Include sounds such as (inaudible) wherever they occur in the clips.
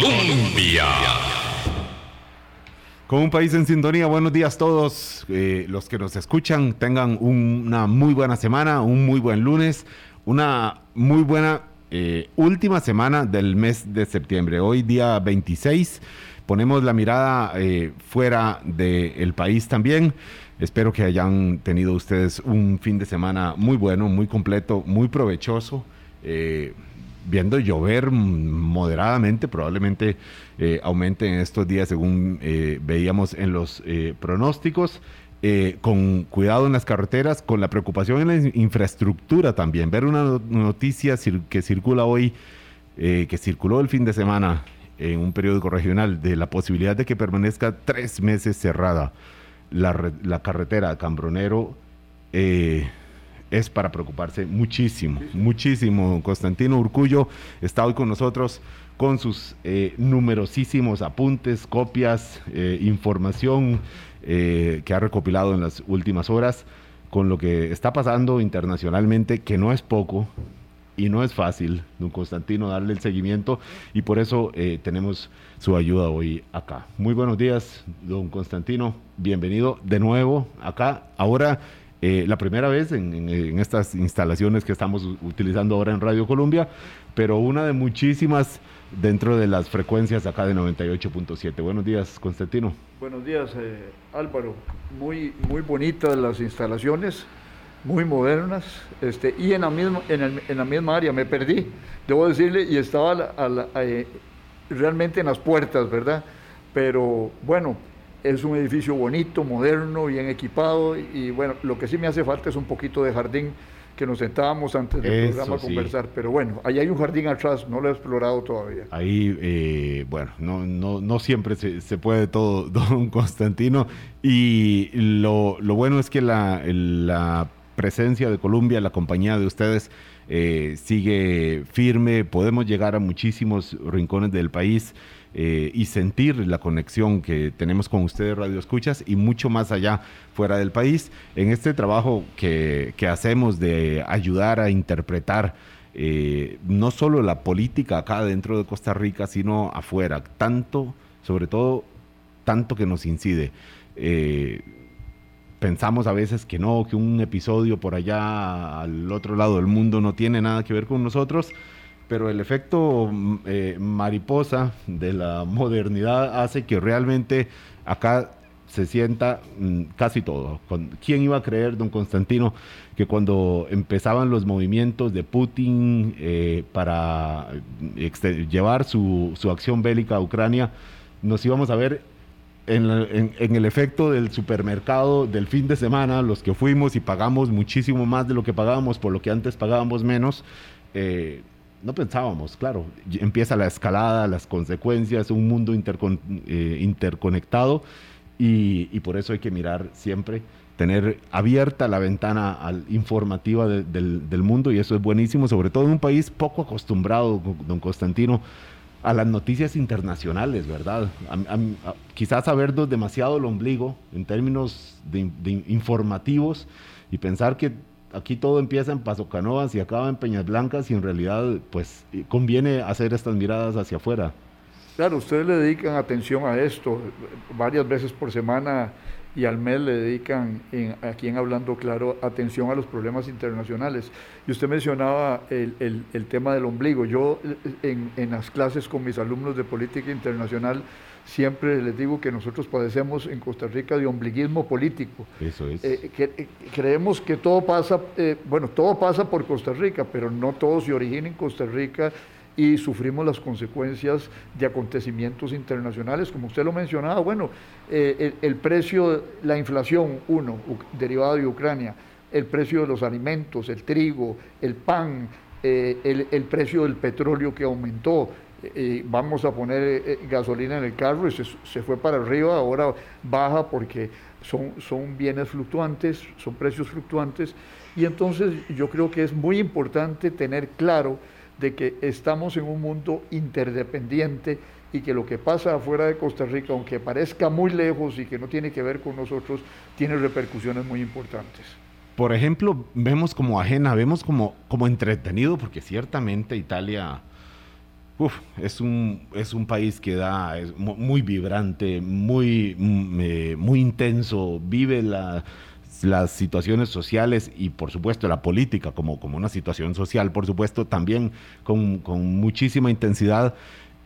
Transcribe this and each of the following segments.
Colombia. Con un país en sintonía, buenos días todos eh, los que nos escuchan. Tengan una muy buena semana, un muy buen lunes, una muy buena eh, última semana del mes de septiembre. Hoy día 26, ponemos la mirada eh, fuera del país también. Espero que hayan tenido ustedes un fin de semana muy bueno, muy completo, muy provechoso viendo llover moderadamente, probablemente eh, aumente en estos días según eh, veíamos en los eh, pronósticos. con cuidado en las carreteras, con la preocupación en la infraestructura también. Ver una noticia que circula hoy, que circuló el fin de semana en un periódico regional, de la posibilidad de que permanezca tres meses cerrada la, la carretera Cambronero es para preocuparse muchísimo, muchísimo. Constantino Urcullo está hoy con nosotros con sus eh, numerosísimos apuntes, copias, eh, información eh, que ha recopilado en las últimas horas con lo que está pasando internacionalmente, que no es poco y no es fácil, don Constantino, darle el seguimiento y por eso tenemos su ayuda hoy acá. Muy buenos días, don Constantino, bienvenido de nuevo acá. Ahora eh, la primera vez en, estas instalaciones que estamos utilizando ahora en Radio Colombia, pero una de muchísimas dentro de las frecuencias acá de 98.7. Buenos días, Constantino. Buenos días, eh, Álvaro. Muy, muy bonitas las instalaciones, muy modernas, este, y en la, misma, en, la misma área me perdí, debo decirle, y estaba eh, realmente en las puertas, ¿verdad? Pero bueno, es un edificio bonito, moderno, bien equipado y bueno, lo que sí me hace falta es un poquito de jardín que nos sentábamos antes del programa a conversar, pero bueno, ahí hay un jardín atrás, no lo he explorado todavía. Ahí, eh, bueno, no, no, no siempre se, puede todo, (laughs) don Constantino, y lo, lo bueno es que la, la presencia de Colombia, la compañía de ustedes, eh, sigue firme, podemos llegar a muchísimos rincones del país. Eh, y sentir la conexión que tenemos con ustedes, Radio Escuchas, y mucho más allá, fuera del país, en este trabajo que, hacemos de ayudar a interpretar eh, no solo la política acá dentro de Costa Rica, sino afuera, tanto, sobre todo, tanto que nos incide. Eh, pensamos a veces que no, que un episodio por allá al otro lado del mundo no tiene nada que ver con nosotros, pero el efecto mm, eh, mariposa de la modernidad hace que realmente acá se sienta mm, casi todo. ¿Quién iba a creer, don Constantino, que cuando empezaban los movimientos de Putin eh, para llevar su, acción bélica a Ucrania, nos íbamos a ver en, el efecto del supermercado del fin de semana, los que fuimos y pagamos muchísimo más de lo que pagábamos por lo que antes pagábamos menos? Eh, no pensábamos, claro, empieza la escalada, las consecuencias, un mundo eh, interconectado y, por eso hay que mirar siempre, tener abierta la ventana al, informativa del, mundo y eso es buenísimo, sobre todo en un país poco acostumbrado, don Constantino, a las noticias internacionales, ¿verdad? quizás sabernos demasiado el ombligo en términos informativos y pensar que aquí todo empieza en Paso Canoas y acaba en Peñas Blancas y en realidad pues conviene hacer estas miradas hacia afuera. Claro, ustedes le dedican atención a esto varias veces por semana y al mes le dedican, aquí en Hablando Claro, atención a los problemas internacionales. Y usted mencionaba el, tema del ombligo. Yo en, en las clases con mis alumnos de política internacional siempre les digo que nosotros padecemos en Costa Rica de ombliguismo político. Eso es. Eh, eh, creemos que todo pasa, eh, bueno, todo pasa por Costa Rica, pero no todo se origina en Costa Rica y sufrimos las consecuencias de acontecimientos internacionales, como usted lo mencionaba, bueno, el, precio, la inflación, uno, derivado de Ucrania, el precio de los alimentos, el trigo, el pan, el, el precio del petróleo que aumentó, vamos a poner eh, eh, gasolina en el carro y se, fue para arriba, ahora baja porque son, son bienes fluctuantes, son precios fluctuantes. Y entonces yo creo que es muy importante tener claro de que estamos en un mundo interdependiente y que lo que pasa afuera de Costa Rica, aunque parezca muy lejos y que no tiene que ver con nosotros, tiene repercusiones muy importantes. Por ejemplo, vemos como ajena, vemos como, como entretenido, porque ciertamente Italia Es un, es un país que da, es muy vibrante, muy, mm, eh, muy intenso, vive la, las situaciones sociales y por supuesto la política como, como una situación social, por supuesto, también con, con muchísima intensidad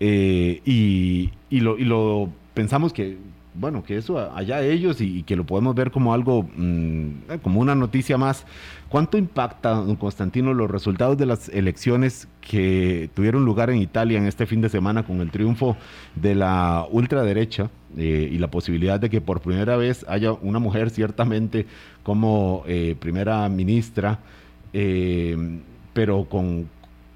eh, y, lo, y lo pensamos que bueno, que eso allá ellos y, que lo podemos ver como algo, mm, eh, como una noticia más. ¿Cuánto impacta, don Constantino, los resultados de las elecciones que tuvieron lugar en Italia en este fin de semana con el triunfo de la ultraderecha eh, y la posibilidad de que por primera vez haya una mujer ciertamente como eh, primera ministra, pero con,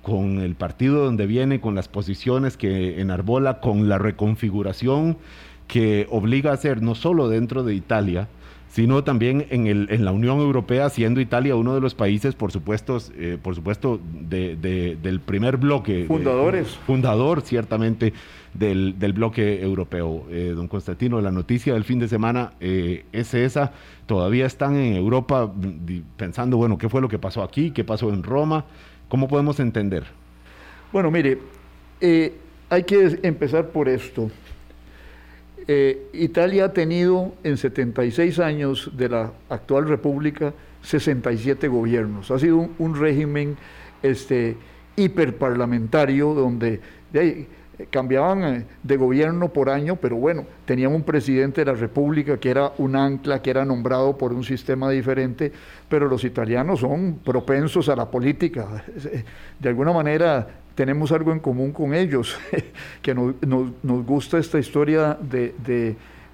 con el partido donde viene, con las posiciones que enarbola, con la reconfiguración que obliga a hacer no solo dentro de Italia, sino también en, el, en la Unión Europea, siendo Italia uno de los países, por supuesto, eh, por supuesto de, del primer bloque. Fundadores. fundador, ciertamente, del, bloque europeo. Eh, don Constantino, la noticia del fin de semana eh, es esa. Todavía están en Europa pensando, bueno, ¿qué fue lo que pasó aquí? ¿Qué pasó en Roma? ¿Cómo podemos entender? Bueno, mire, hay que empezar por esto. Eh, Italia ha tenido en 76 años de la actual república 67 gobiernos. Ha sido un, régimen este, hiperparlamentario donde cambiaban eh, de gobierno por año, pero bueno, tenían un presidente de la República que era un ancla, que era nombrado por un sistema diferente, pero los italianos son propensos a la política. (laughs) De alguna manera tenemos algo en común con ellos, (laughs) que nos, gusta esta historia de,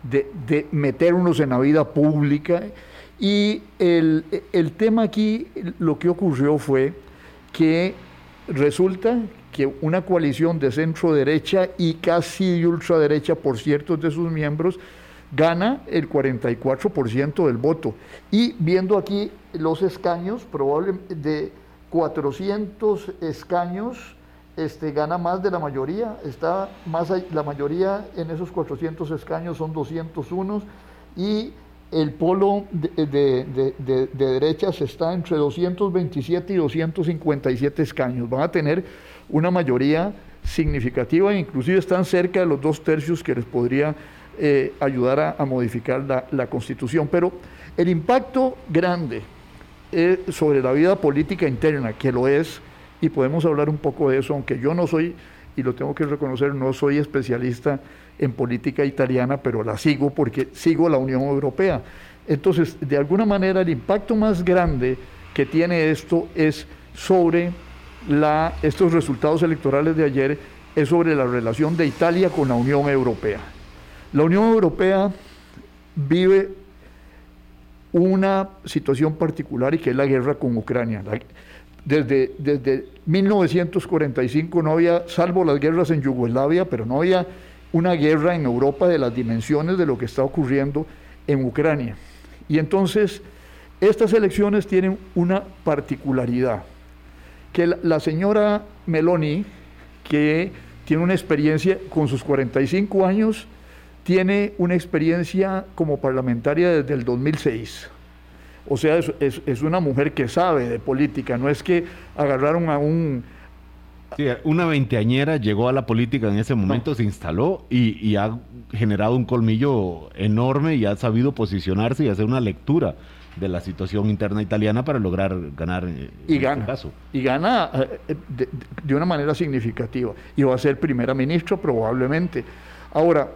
de, meternos en la vida pública. Y el, tema aquí, lo que ocurrió fue que resulta que una coalición de centro derecha y casi de ultraderecha por ciertos de sus miembros gana el 44% del voto. Y viendo aquí los escaños, probablemente de 400 escaños, este, gana más de la mayoría, está más, la mayoría en esos 400 escaños son 201 y el polo de, de, de, derechas está entre 227 y 257 escaños. Van a tener una mayoría significativa e inclusive están cerca de los dos tercios que les podría eh, ayudar a, modificar la, constitución. Pero el impacto grande eh, sobre la vida política interna, que lo es, y podemos hablar un poco de eso, aunque yo no soy, y lo tengo que reconocer, no soy especialista en política italiana, pero la sigo porque sigo la Unión Europea. Entonces, de alguna manera, el impacto más grande que tiene esto es sobre la, estos resultados electorales de ayer, es sobre la relación de Italia con la Unión Europea. La Unión Europea vive una situación particular y que es la guerra con Ucrania. Desde, desde 1945 no había, salvo las guerras en Yugoslavia, pero no había una guerra en Europa de las dimensiones de lo que está ocurriendo en Ucrania. Y entonces, estas elecciones tienen una particularidad, que la, señora Meloni, que tiene una experiencia con sus 45 años, tiene una experiencia como parlamentaria desde el 2006. O sea, es, una mujer que sabe de política, no es que agarraron a un... Sí, una veinteañera llegó a la política en ese momento, se instaló y, ha generado un colmillo enorme y ha sabido posicionarse y hacer una lectura de la situación interna italiana para lograr ganar eh, y este gana, caso. Y gana eh, de, de, una manera significativa. Y va a ser primera ministra probablemente. Ahora,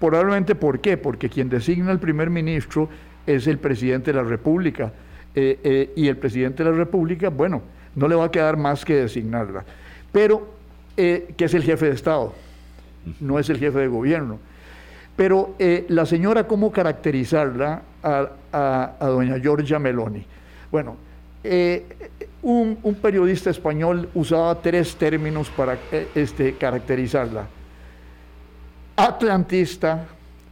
probablemente ¿por qué? Porque quien designa al primer ministro es el presidente de la República. Eh, eh, y el presidente de la República, bueno, no le va a quedar más que designarla. Pero, eh, que es el jefe de Estado, no es el jefe de gobierno. Pero la señora, ¿cómo caracterizarla a, doña Giorgia Meloni? Bueno, un, un, periodista español usaba tres términos para este, caracterizarla. Atlantista,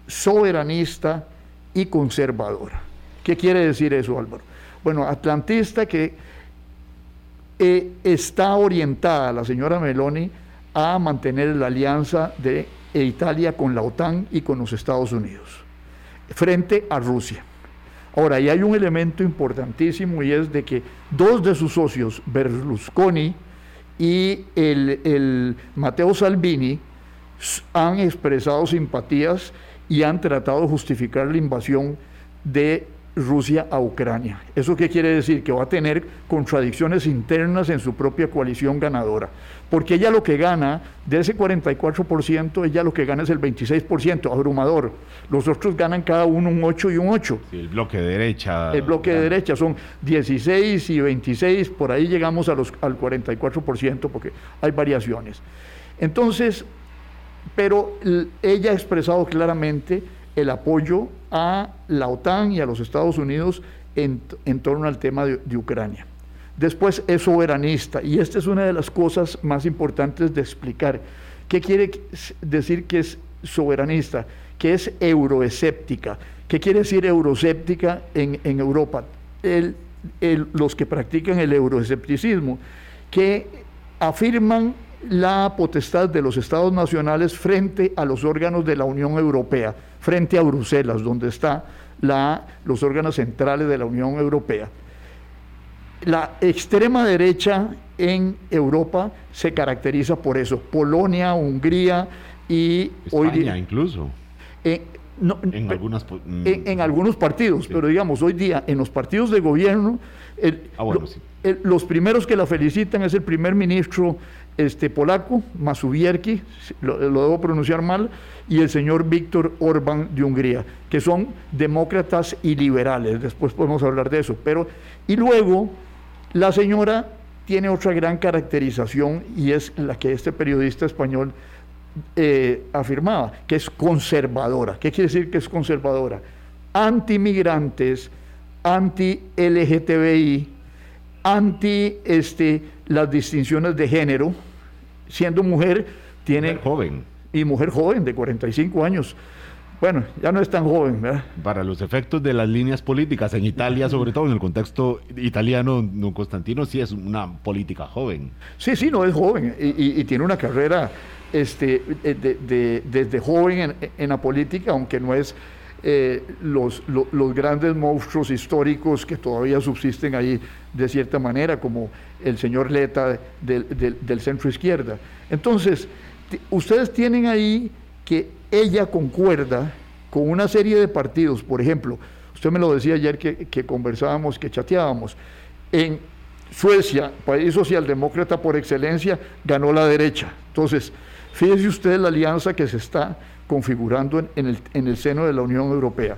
soberanista y conservadora. ¿Qué quiere decir eso, Álvaro? Bueno, atlantista que eh, está orientada la señora Meloni a mantener la alianza de Italia con la OTAN y con los Estados Unidos frente a Rusia. Ahora, ahí hay un elemento importantísimo y es de que dos de sus socios, Berlusconi y el, el Matteo Salvini han expresado simpatías y han tratado de justificar la invasión de Rusia a Ucrania. ¿Eso qué quiere decir? Que va a tener contradicciones internas en su propia coalición ganadora. Porque ella lo que gana, de ese 44%, ella lo que gana es el 26%, abrumador. Los otros ganan cada uno un 8 y un 8. el bloque de derecha. El bloque de derecha son 16 y 26, por ahí llegamos a los, al 44% porque hay variaciones. Entonces, pero ella ha expresado claramente el apoyo a la OTAN y a los Estados Unidos en, torno al tema de, Ucrania. Después es soberanista y esta es una de las cosas más importantes de explicar. ¿Qué quiere decir que es soberanista? Que es euroescéptica. ¿Qué quiere decir euroséptica en, Europa? los que practican el euroescepticismo, que afirman la potestad de los estados nacionales frente a los órganos de la Unión Europea, frente a Bruselas, donde están los órganos centrales de la Unión Europea. La extrema derecha en Europa se caracteriza por eso. Polonia, Hungría y España incluso. en, algunos partidos, pero digamos, hoy día en los partidos de gobierno, ah, los primeros que la felicitan es el primer ministro este, polaco, Masubierki, lo, debo pronunciar mal, y el señor Víctor Orbán de Hungría, que son demócratas y liberales. Después podemos hablar de eso. Pero, y luego, la señora tiene otra gran caracterización y es la que este periodista español eh, afirmaba, que es conservadora. ¿Qué quiere decir que es conservadora? Anti-migrantes, anti-LGTBI, anti este, las distinciones de género, siendo mujer, tiene... joven. Y mujer joven, de 45 años. Bueno, ya no es tan joven, ¿verdad? Para los efectos de las líneas políticas en Italia, sobre todo en el contexto italiano, don Constantino sí es una política joven. Sí, sí, no es joven y, tiene una carrera este, de, desde joven en, en, la política, aunque no es eh, los, los, grandes monstruos históricos que todavía subsisten ahí de cierta manera, como el señor Leta del centro izquierda. Entonces, ustedes tienen ahí que ella concuerda con una serie de partidos, por ejemplo, usted me lo decía ayer que, que conversábamos, que chateábamos, en Suecia, país socialdemócrata por excelencia, ganó la derecha. Entonces, fíjese usted la alianza que se está configurando en, el, seno de la Unión Europea.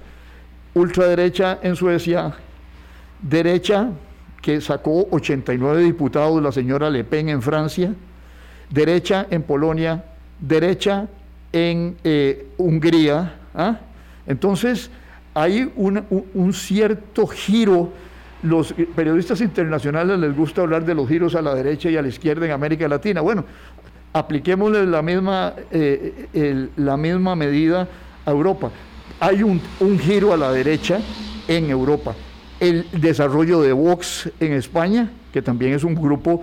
Ultraderecha en Suecia, derecha que sacó 89 diputados la señora Le Pen en Francia, derecha en Polonia, derecha en eh, Hungría. ¿ah? Entonces, hay un, cierto giro. Los periodistas internacionales les gusta hablar de los giros a la derecha y a la izquierda en América Latina. Bueno, apliquémosle la misma, eh, la misma medida a Europa. Hay un, giro a la derecha en Europa. El desarrollo de Vox en España, que también es un grupo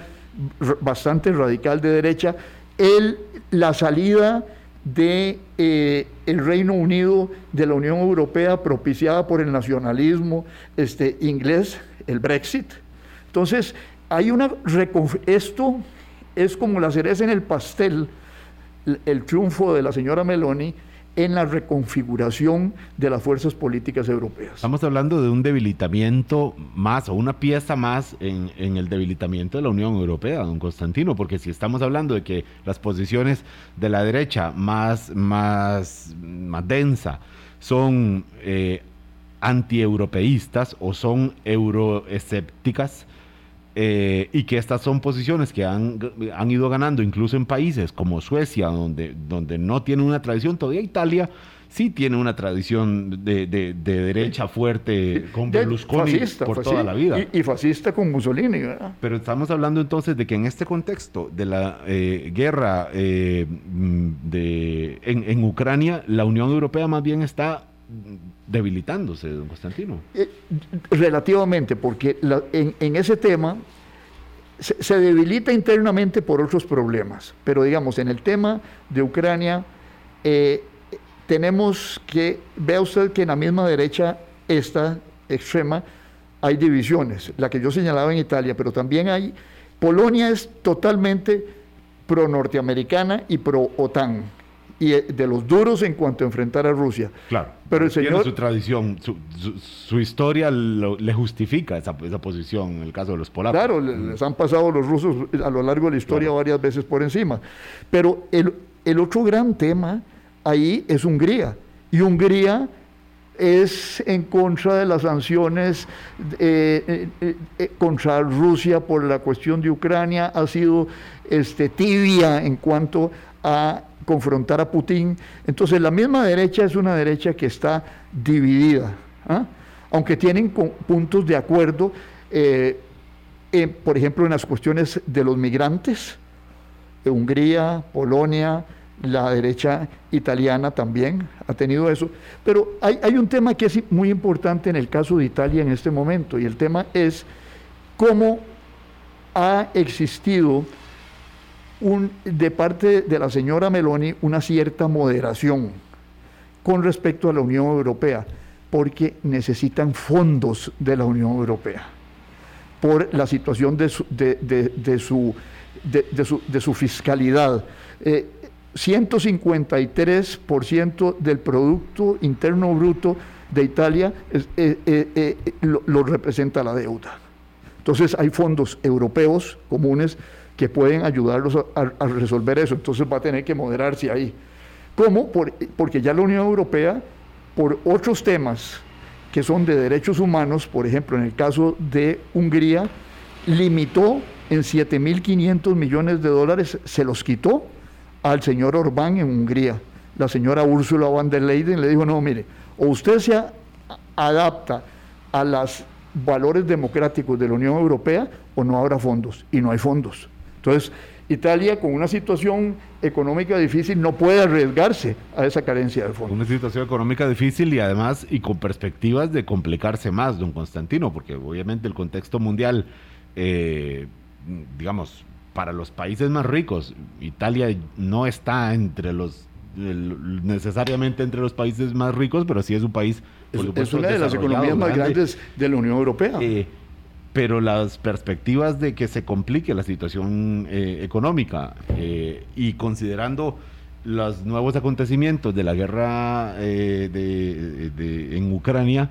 bastante radical de derecha, el, la salida de eh, el Reino Unido de la Unión Europea propiciada por el nacionalismo este, inglés, el Brexit. Entonces, hay una esto es como la cereza en el pastel, el triunfo de la señora Meloni en la reconfiguración de las fuerzas políticas europeas. Estamos hablando de un debilitamiento más o una pieza más en, el debilitamiento de la Unión Europea, don Constantino, porque si estamos hablando de que las posiciones de la derecha más, más, más densa son eh, antieuropeístas o son euroescépticas, eh, y que estas son posiciones que han, han, ido ganando incluso en países como Suecia, donde, donde no tiene una tradición, todavía Italia sí tiene una tradición de, de, derecha fuerte con Berlusconi por toda la vida. Y, fascista con Mussolini. ¿verdad? Pero estamos hablando entonces de que en este contexto de la eh, guerra eh, de, en, en Ucrania, la Unión Europea más bien está debilitándose, don Constantino. Eh, relativamente, porque en, ese tema se, debilita internamente por otros problemas, pero digamos, en el tema de Ucrania, eh, tenemos que, vea usted que en la misma derecha, esta extrema, hay divisiones, la que yo señalaba en Italia, pero también hay Polonia es totalmente pro-norteamericana y pro-OTAN y eh, de los duros en cuanto a enfrentar a Rusia. Claro. Pero el señor... Tiene su tradición, su, historia le justifica esa, esa, posición en el caso de los polacos. Claro, les han pasado los rusos a lo largo de la historia varias veces por encima. Pero el, el otro gran tema ahí es Hungría. Y Hungría es en contra de las sanciones eh, eh, eh, contra Rusia por la cuestión de Ucrania, ha sido este, tibia en cuanto a confrontar a Putin. Entonces la misma derecha es una derecha que está dividida, ¿ah? aunque tienen puntos de acuerdo, por ejemplo, en las cuestiones de los migrantes, de Hungría, Polonia, la derecha italiana también ha tenido eso. Pero hay, un tema que es muy importante en el caso de Italia en este momento, y el tema es cómo ha existido de parte de la señora Meloni una cierta moderación con respecto a la Unión Europea, porque necesitan fondos de la Unión Europea por la situación de su, de, de, de su, fiscalidad. Eh, 153% del Producto Interno Bruto de Italia eh, eh, eh, lo, representa la deuda. Entonces hay fondos europeos comunes que pueden ayudarlos a, resolver eso. Entonces va a tener que moderarse ahí. ¿Cómo? porque ya la Unión Europea, por otros temas que son de derechos humanos, por ejemplo, en el caso de Hungría, limitó en 7.500 millones de dólares, se los quitó al señor Orbán en Hungría. La señora Ursula von der Leyen le dijo, no, mire, o usted se adapta a los valores democráticos de la Unión Europea o no habrá fondos. Y no hay fondos. Entonces, Italia con una situación económica difícil no puede arriesgarse a esa carencia de fondos. Una situación económica difícil y además y con perspectivas de complicarse más, don Constantino, porque obviamente el contexto mundial, eh, digamos, para los países más ricos, Italia no está entre los necesariamente entre los países más ricos, pero sí es un país. Es, una de las economías más grandes de la Unión Europea. Eh, pero las perspectivas de que se complique la situación eh, económica eh, y considerando los nuevos acontecimientos de la guerra en Ucrania,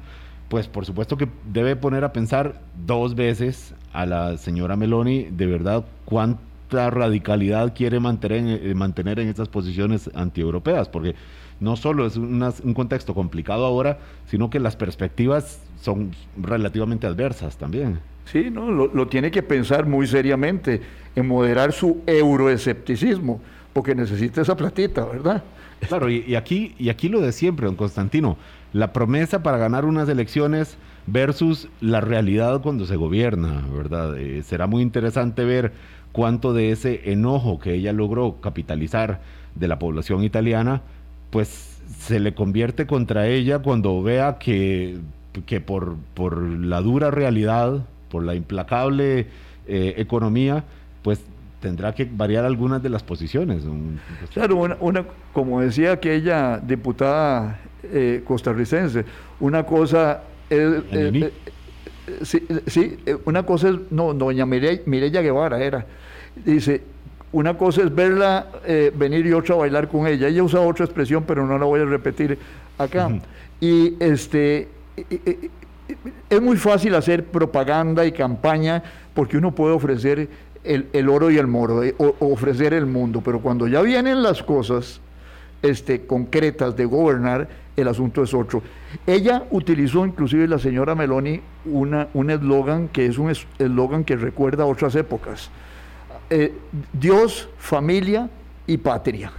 pues por supuesto que debe poner a pensar dos veces a la señora Meloni de verdad cuánta radicalidad quiere mantener, eh, mantener en estas posiciones antieuropeas, porque no solo es un contexto complicado ahora, sino que las perspectivas son relativamente adversas también. Sí, no, lo, tiene que pensar muy seriamente en moderar su euroescepticismo, porque necesita esa platita, ¿verdad? Claro, y, aquí, y aquí lo de siempre, don Constantino la promesa para ganar unas elecciones versus la realidad cuando se gobierna, ¿verdad? Eh, será muy interesante ver cuánto de ese enojo que ella logró capitalizar de la población italiana, pues se le convierte contra ella cuando vea que, que por, por la dura realidad, por la implacable eh, economía, pues tendrá que variar algunas de las posiciones. Claro, una, como decía aquella diputada eh, costarricense, una cosa es... Eh, eh, sí, una cosa es, no, doña Mireya Guevara era, dice, una cosa es verla venir y otra bailar con ella. Ella usa otra expresión, pero no la voy a repetir acá. Y este es muy fácil hacer propaganda y campaña porque uno puede ofrecer el, oro y el moro, eh, ofrecer el mundo, pero cuando ya vienen las cosas este, concretas de gobernar, el asunto es otro. Ella utilizó, inclusive la señora Meloni, una, un eslogan que es un eslogan que recuerda a otras épocas. Eh, Dios, familia y patria.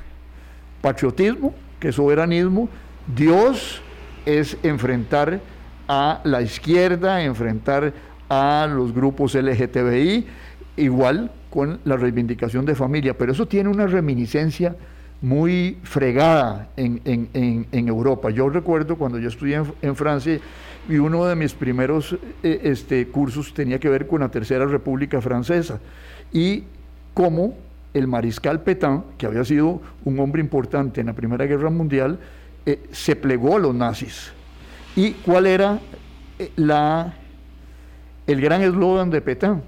Patriotismo, que es soberanismo. Dios es enfrentar a la izquierda, enfrentar a los grupos LGTBI, igual con la reivindicación de familia, pero eso tiene una reminiscencia muy fregada en, Europa. Yo recuerdo cuando yo estudié en, Francia y uno de mis primeros eh, este, cursos tenía que ver con la Tercera República Francesa y cómo el mariscal Petain, que había sido un hombre importante en la Primera Guerra Mundial, eh, se plegó a los nazis. ¿Y cuál era eh, la, el gran eslogan de Petain?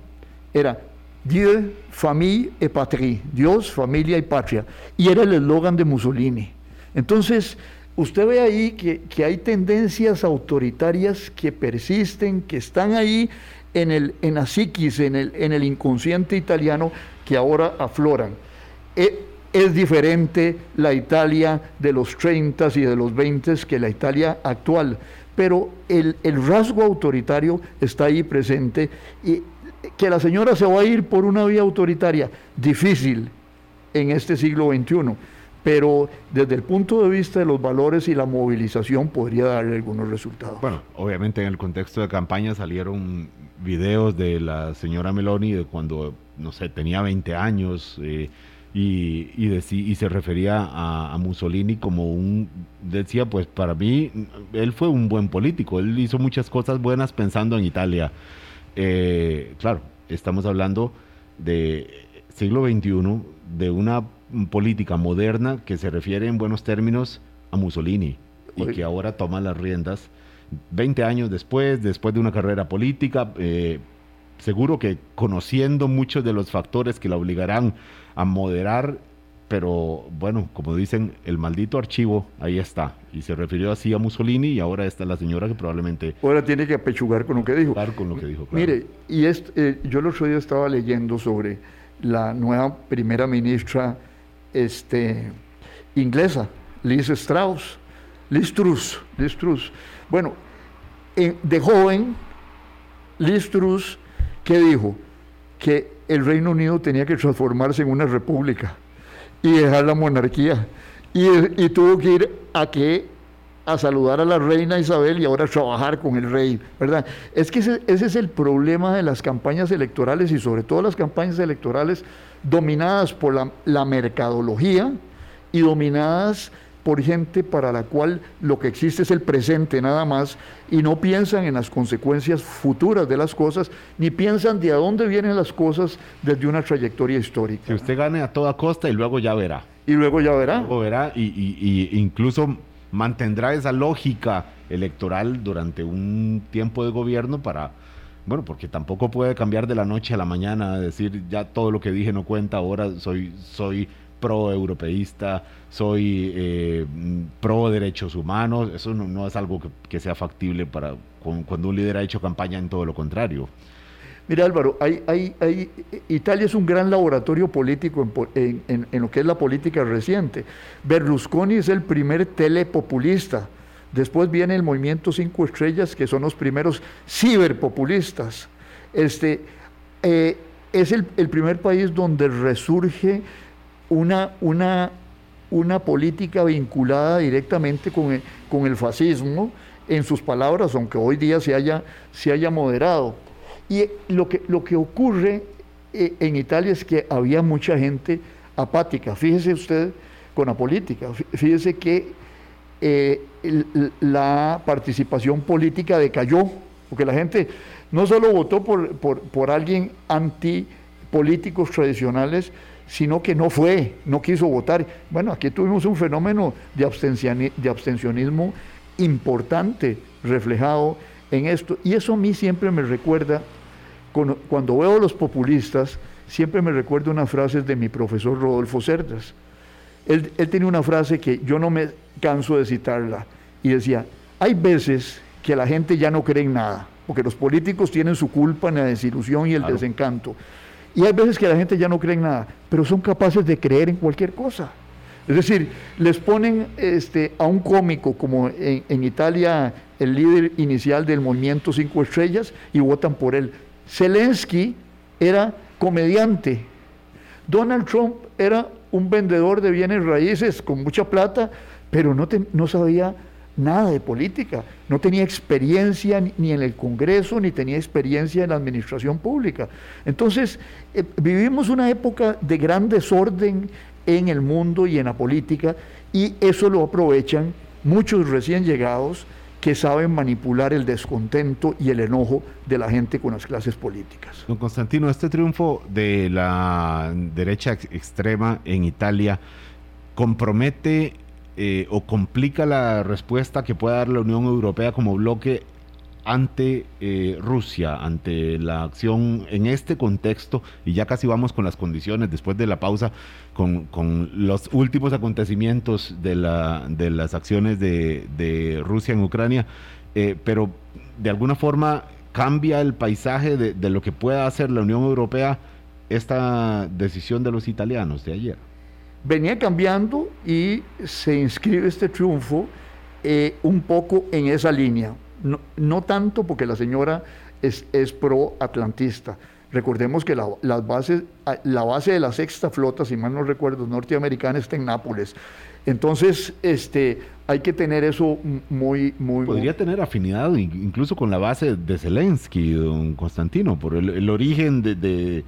Era Dieu, famille et patrie, Dios, familia y patria. Y era el eslogan de Mussolini. Entonces, usted ve ahí que, hay tendencias autoritarias que persisten, que están ahí en, el, en la psiquis, en el, en el inconsciente italiano, que ahora afloran. E, es diferente la Italia de los 30 y de los 20 que la Italia actual, pero el, el rasgo autoritario está ahí presente y que la señora se va a ir por una vía autoritaria, difícil en este siglo XXI pero desde el punto de vista de los valores y la movilización podría darle algunos resultados. Bueno, obviamente en el contexto de campaña salieron videos de la señora Meloni de cuando, no sé, tenía 20 años eh, y, y, se refería a, Mussolini como un, decía, pues para mí, él fue un buen político, él hizo muchas cosas buenas pensando en Italia. Eh, claro, estamos hablando de siglo XXI, de una política moderna que se refiere en buenos términos a Mussolini y que ahora toma las riendas 20 años después, después de una carrera política, eh, seguro que conociendo muchos de los factores que la obligarán a moderar, pero bueno, como dicen, el maldito archivo ahí está. Y se refirió así a Mussolini y ahora está la señora que probablemente... Ahora tiene que apechugar con lo que dijo. Con lo que dijo Mire, y eh, yo el otro día estaba leyendo sobre la nueva primera ministra este, inglesa, Liz Strauss, Liz Truss, Liz Truss. Bueno, de joven, Liz Truss, ¿qué dijo? Que el Reino Unido tenía que transformarse en una república y dejar la monarquía. Y, tuvo que ir a que a saludar a la reina Isabel y ahora trabajar con el rey, ¿verdad? Es que ese, es el problema de las campañas electorales y sobre todo las campañas electorales dominadas por la, la mercadología y dominadas por gente para la cual lo que existe es el presente nada más y no piensan en las consecuencias futuras de las cosas, ni piensan de a dónde vienen las cosas desde una trayectoria histórica. Que usted gane a toda costa y luego ya verá. Y luego ya verá. Luego verá y, y incluso mantendrá esa lógica electoral durante un tiempo de gobierno para, bueno, porque tampoco puede cambiar de la noche a la mañana, decir ya todo lo que dije no cuenta, ahora soy, soy pro-europeísta, soy eh, pro derechos humanos, eso no, es algo que, sea factible para cuando un líder ha hecho campaña en todo lo contrario. Mira Álvaro, hay, hay, Italia es un gran laboratorio político en, en, lo que es la política reciente. Berlusconi es el primer telepopulista. Después viene el movimiento Cinco Estrellas, que son los primeros ciberpopulistas. Este, eh, es el, primer país donde resurge una, una, una política vinculada directamente con el, con el fascismo, en sus palabras, aunque hoy día se haya, se haya moderado. Y lo que, lo que ocurre eh, en Italia es que había mucha gente apática. Fíjese usted con la política, fíjese que eh, la participación política decayó, porque la gente no solo votó por, por, por alguien antipolíticos tradicionales, sino que no fue, no quiso votar. Bueno, aquí tuvimos un fenómeno de, de abstencionismo importante reflejado en esto. Y eso a mí siempre me recuerda, cuando veo a los populistas, siempre me recuerda una frase de mi profesor Rodolfo Cerdas. Él, él tenía una frase que yo no me canso de citarla, y decía, hay veces que la gente ya no cree en nada, porque los políticos tienen su culpa en la desilusión y el desencanto. Y hay veces que la gente ya no cree en nada, pero son capaces de creer en cualquier cosa. Es decir, les ponen este, a un cómico como en, Italia el líder inicial del movimiento Cinco Estrellas y votan por él. Zelensky era comediante. Donald Trump era un vendedor de bienes raíces con mucha plata, pero no, no sabía nada de política, no tenía experiencia ni en el Congreso, ni tenía experiencia en la administración pública. Entonces, eh, vivimos una época de gran desorden en el mundo y en la política, y eso lo aprovechan muchos recién llegados que saben manipular el descontento y el enojo de la gente con las clases políticas. Don Constantino, este triunfo de la derecha extrema en Italia compromete eh, o complica la respuesta que pueda dar la Unión Europea como bloque ante eh, Rusia, ante la acción en este contexto, y ya casi vamos con las condiciones después de la pausa, con, los últimos acontecimientos de, la, de las acciones de, Rusia en Ucrania, eh, pero de alguna forma cambia el paisaje de, de lo que pueda hacer la Unión Europea esta decisión de los italianos de ayer. Venía cambiando y se inscribe este triunfo eh, un poco en esa línea. No, tanto porque la señora es, pro-atlantista. Recordemos que la, las bases, la base de la sexta flota, si mal no recuerdo, norteamericana está en Nápoles. Entonces, este, hay que tener eso muy, muy... Podría tener afinidad incluso con la base de Zelensky, don Constantino, por el, origen de,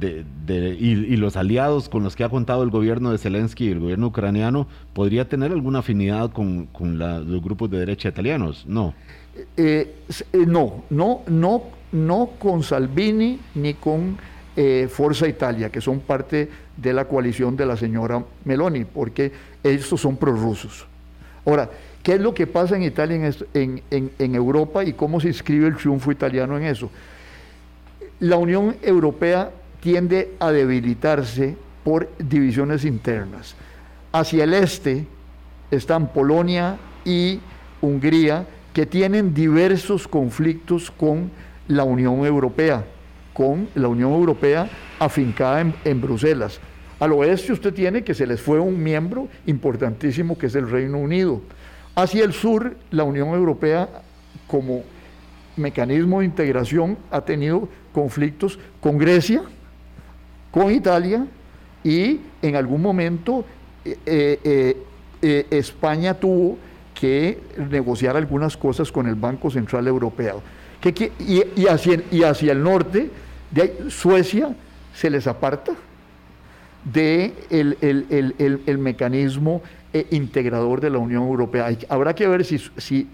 y, los aliados con los que ha contado el gobierno de Zelensky y el gobierno ucraniano, ¿podría tener alguna afinidad con, los grupos de derecha italianos? No. Eh, eh, no, no, no, no con Salvini ni con eh, Forza Italia, que son parte de la coalición de la señora Meloni, porque estos son prorrusos. Ahora, ¿qué es lo que pasa en Italia, en, en Europa y cómo se inscribe el triunfo italiano en eso? La Unión Europea tiende a debilitarse por divisiones internas. Hacia el este están Polonia y Hungría, que tienen diversos conflictos con la Unión Europea, con la Unión Europea afincada en, Bruselas. Al oeste usted tiene que se les fue un miembro importantísimo que es el Reino Unido. Hacia el sur, la Unión Europea como mecanismo de integración ha tenido conflictos con Grecia, con Italia y en algún momento eh, eh, eh, España tuvo que negociar algunas cosas con el Banco Central Europeo. y, hacia, el norte, Suecia se les aparta de el, mecanismo integrador de la Unión Europea. habrá que ver si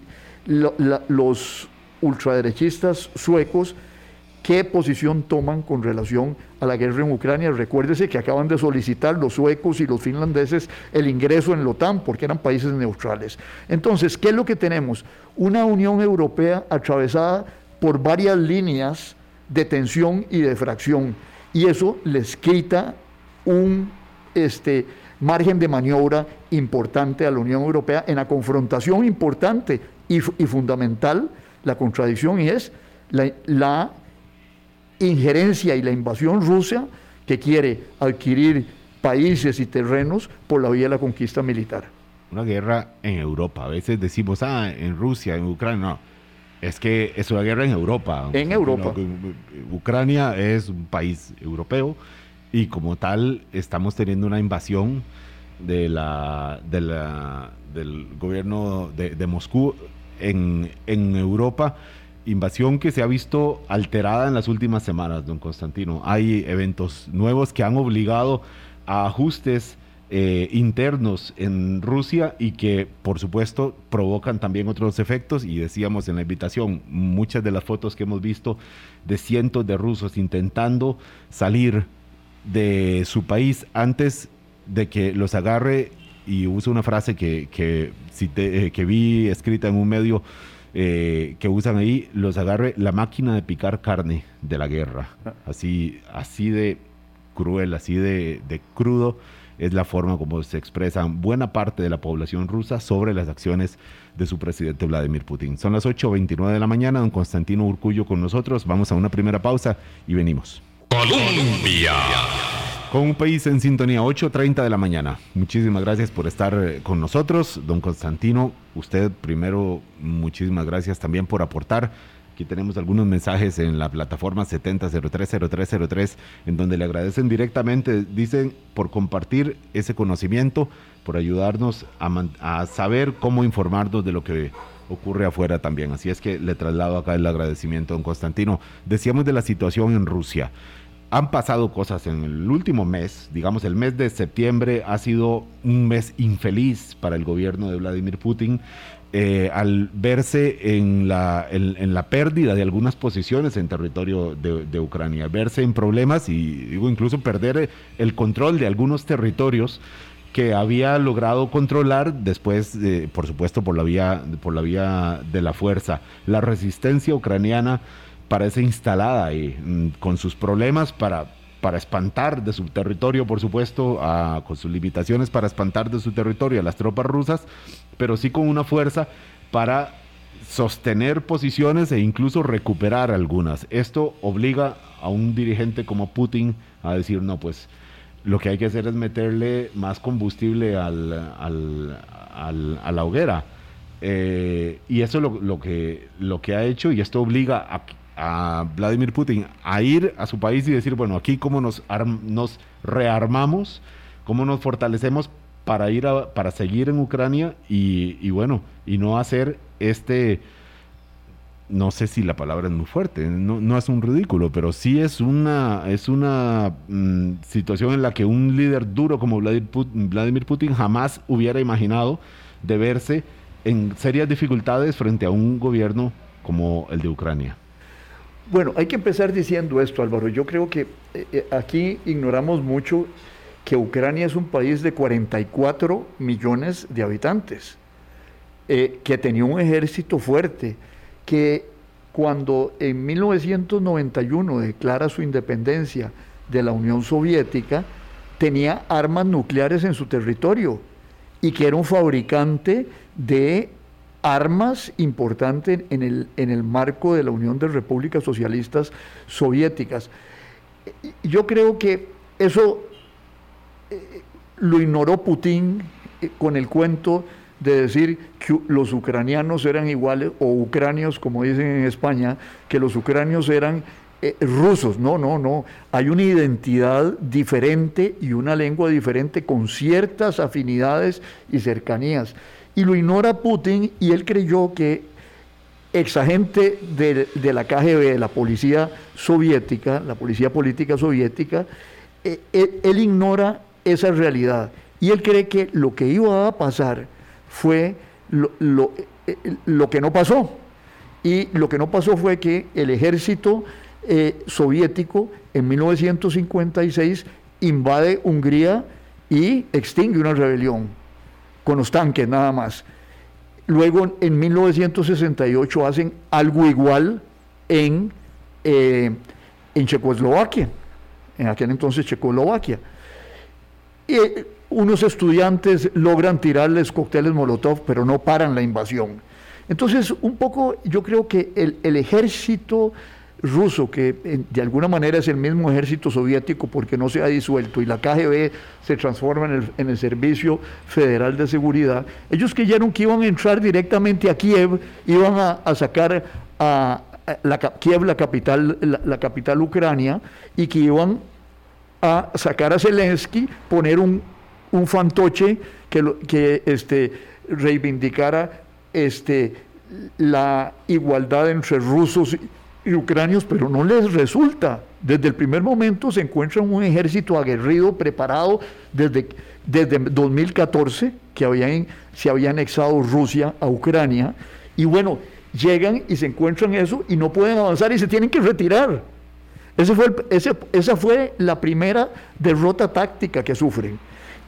los ultraderechistas suecos qué posición toman con relación a la guerra en Ucrania. Recuérdese que acaban de solicitar los suecos y los finlandeses el ingreso en la OTAN porque eran países neutrales. Entonces, ¿qué es lo que tenemos? Una Unión Europea atravesada por varias líneas de tensión y de fracción y eso les quita un este, margen de maniobra importante a la Unión Europea en la confrontación importante y, fundamental, la contradicción y es la, la injerencia y la invasión rusa que quiere adquirir países y terrenos por la vía de la conquista militar. Una guerra en Europa. A veces decimos, ah, en Rusia, en Ucrania. No, es que es una guerra en Europa. En Europa. Ucrania es un país europeo y como tal estamos teniendo una invasión de la, de la del gobierno de, de Moscú en, en Europa invasión que se ha visto alterada en las últimas semanas, don Constantino. Hay eventos nuevos que han obligado a ajustes eh, internos en Rusia y que por supuesto provocan también otros efectos y decíamos en la invitación muchas de las fotos que hemos visto de cientos de rusos intentando salir de su país antes de que los agarre y uso una frase que, que, eh, que vi escrita en un medio eh, que usan ahí, los agarre la máquina de picar carne de la guerra. Así, así de cruel, así de, crudo es la forma como se expresan buena parte de la población rusa sobre las acciones de su presidente Vladimir Putin. Son las 8.29 de la mañana, don Constantino Urcullo con nosotros. Vamos a una primera pausa y venimos. Colombia. Con un país en sintonía, 8.30 de la mañana. Muchísimas gracias por estar eh, con nosotros. Don Constantino, usted primero, muchísimas gracias también por aportar. Aquí tenemos algunos mensajes en la plataforma 70030303, en donde le agradecen directamente, dicen, por compartir ese conocimiento, por ayudarnos a, a saber cómo informarnos de lo que ocurre afuera también. Así es que le traslado acá el agradecimiento, don Constantino. Decíamos de la situación en Rusia han pasado cosas en el último mes, digamos el mes de septiembre ha sido un mes infeliz para el gobierno de Vladimir Putin. Eh, al verse en la, en, la, pérdida de algunas posiciones en territorio de, Ucrania, verse en problemas y digo incluso perder el control de algunos territorios que había logrado controlar después, por supuesto, por la, vía, por la vía de la fuerza. La resistencia ucraniana parece instalada ahí, mm, con sus problemas para, para espantar de su territorio, por supuesto, con sus limitaciones para espantar de su territorio a las tropas rusas, pero sí con una fuerza para sostener posiciones e incluso recuperar algunas. Esto obliga a un dirigente como Putin a decir, no, pues lo que hay que hacer es meterle más combustible al, a la hoguera. Eh, y eso es lo, que, lo que ha hecho y esto obliga a, a, Vladimir Putin a ir a su país y decir, bueno, aquí cómo nos, nos rearmamos, cómo nos fortalecemos para ir a, para seguir en Ucrania y, bueno, y no hacer este no sé si la palabra es muy fuerte, no, es un ridículo, pero sí es una, es una mm, situación en la que un líder duro como Vladimir Putin, jamás hubiera imaginado de verse en serias dificultades frente a un gobierno como el de Ucrania. Bueno, hay que empezar diciendo esto, Álvaro. Yo creo que eh, eh, aquí ignoramos mucho que Ucrania es un país de 44 millones de habitantes, eh, que tenía un ejército fuerte, que cuando en 1991 declara su independencia de la Unión Soviética, tenía armas nucleares en su territorio y que era un fabricante de armas importantes en el, en el marco de la Unión de Repúblicas Socialistas Soviéticas. Yo creo que eso eh, lo ignoró Putin eh, con el cuento de decir que los ucranianos eran iguales, o ucranios, como dicen en España, que los ucranios eran eh, rusos. No, no, no. Hay una identidad diferente y una lengua diferente con ciertas afinidades y cercanías. Y lo ignora Putin y él creyó que exagente de, de la KGB, de la policía soviética, la policía política soviética, eh, él ignora esa realidad. Y él cree que lo que iba a pasar fue lo, eh, lo, que no pasó. Y lo que no pasó fue que el ejército eh, soviético en 1956 invade Hungría y extingue una rebelión con los tanques nada más. Luego en 1968 hacen algo igual en, eh, en Checoslovaquia, en aquel entonces Checoslovaquia. Y unos estudiantes logran tirarles cócteles Molotov, pero no paran la invasión. Entonces, un poco yo creo que el, ejército ruso, que de alguna manera es el mismo ejército soviético porque no se ha disuelto y la KGB se transforma en el, Servicio Federal de Seguridad, ellos creyeron que iban a entrar directamente a Kiev, iban a, sacar a, la, Kiev, la capital, la capital ucrania, y que iban a sacar a Zelensky, poner un un fantoche que, que este, reivindicara este, la igualdad entre rusos y ucranios, pero no les resulta. Desde el primer momento se encuentra un ejército aguerrido, preparado desde, desde 2014, que habían, se había anexado Rusia a Ucrania, y bueno, llegan y se encuentran eso y no pueden avanzar y se tienen que retirar. Ese fue esa fue la primera derrota táctica que sufren.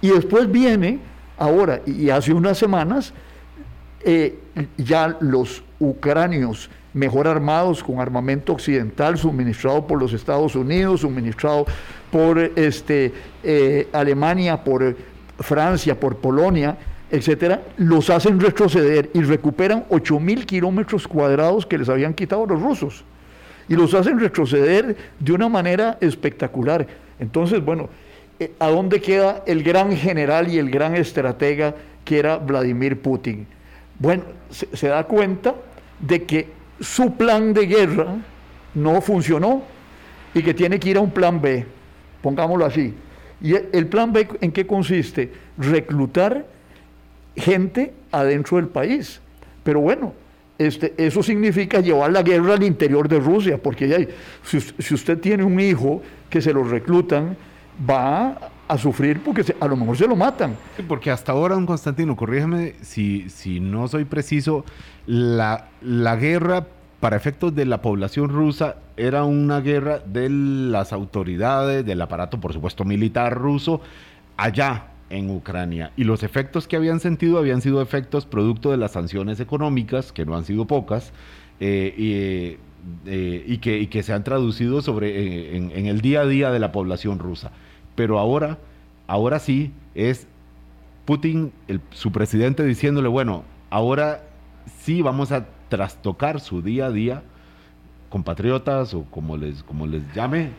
Y después viene, ahora y hace unas semanas, eh, ya los ucranios mejor armados con armamento occidental suministrado por los Estados Unidos, suministrado por este, eh, Alemania, por Francia, por Polonia, etcétera, los hacen retroceder y recuperan 8 mil kilómetros cuadrados que les habían quitado los rusos. Y los hacen retroceder de una manera espectacular. Entonces, bueno, eh, ¿a dónde queda el gran general y el gran estratega que era Vladimir Putin? Bueno, se, da cuenta de que su plan de guerra no funcionó y que tiene que ir a un plan B, pongámoslo así. ¿Y el plan B en qué consiste? Reclutar gente adentro del país. Pero bueno, este, eso significa llevar la guerra al interior de Rusia, porque si, si, usted tiene un hijo que se lo reclutan, va a sufrir porque a lo mejor se lo matan. porque hasta ahora, don Constantino, corrígeme si, si no soy preciso, la, la guerra para efectos de la población rusa era una guerra de las autoridades, del aparato, por supuesto, militar ruso, allá en Ucrania. Y los efectos que habían sentido habían sido efectos producto de las sanciones económicas, que no han sido pocas, eh, eh, y, que, que, se han traducido sobre, en, el día a día de la población rusa. Pero ahora, ahora sí, es Putin, su presidente, diciéndole, bueno, ahora sí vamos a trastocar su día a día, compatriotas o como les, como les llame,